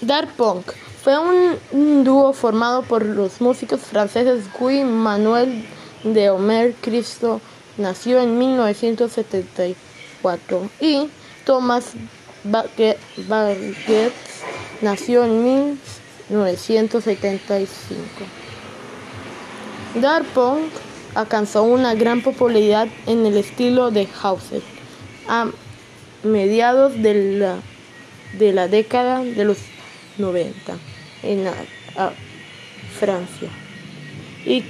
Dark Punk. Fue un dúo formado por los músicos franceses Guy Manuel de Omer Cristo, nació en 1974, y Thomas Baguette, nació en 1975. Dark Punk alcanzó una gran popularidad en el estilo de house a mediados de la, de la década de los 90 en Francia y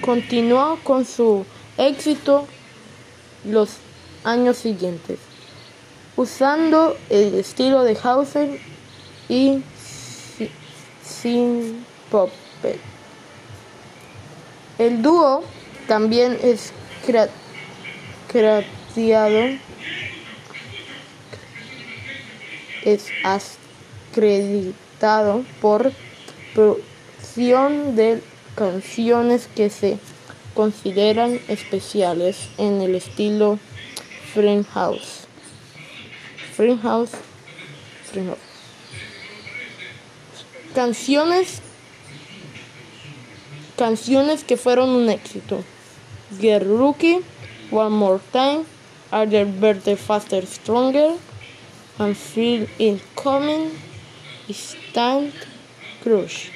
continuó con su éxito los años siguientes, usando el estilo de Hauser y sin pop. El dúo también es creado es acreditado por producción de canciones que se consideran especiales en el estilo Frame House. Frame House. Canciones canciones que fueron un éxito. Get Rookie, One More Time, Harder, Better, Faster, Stronger, and Feel It Coming, Stout Crush.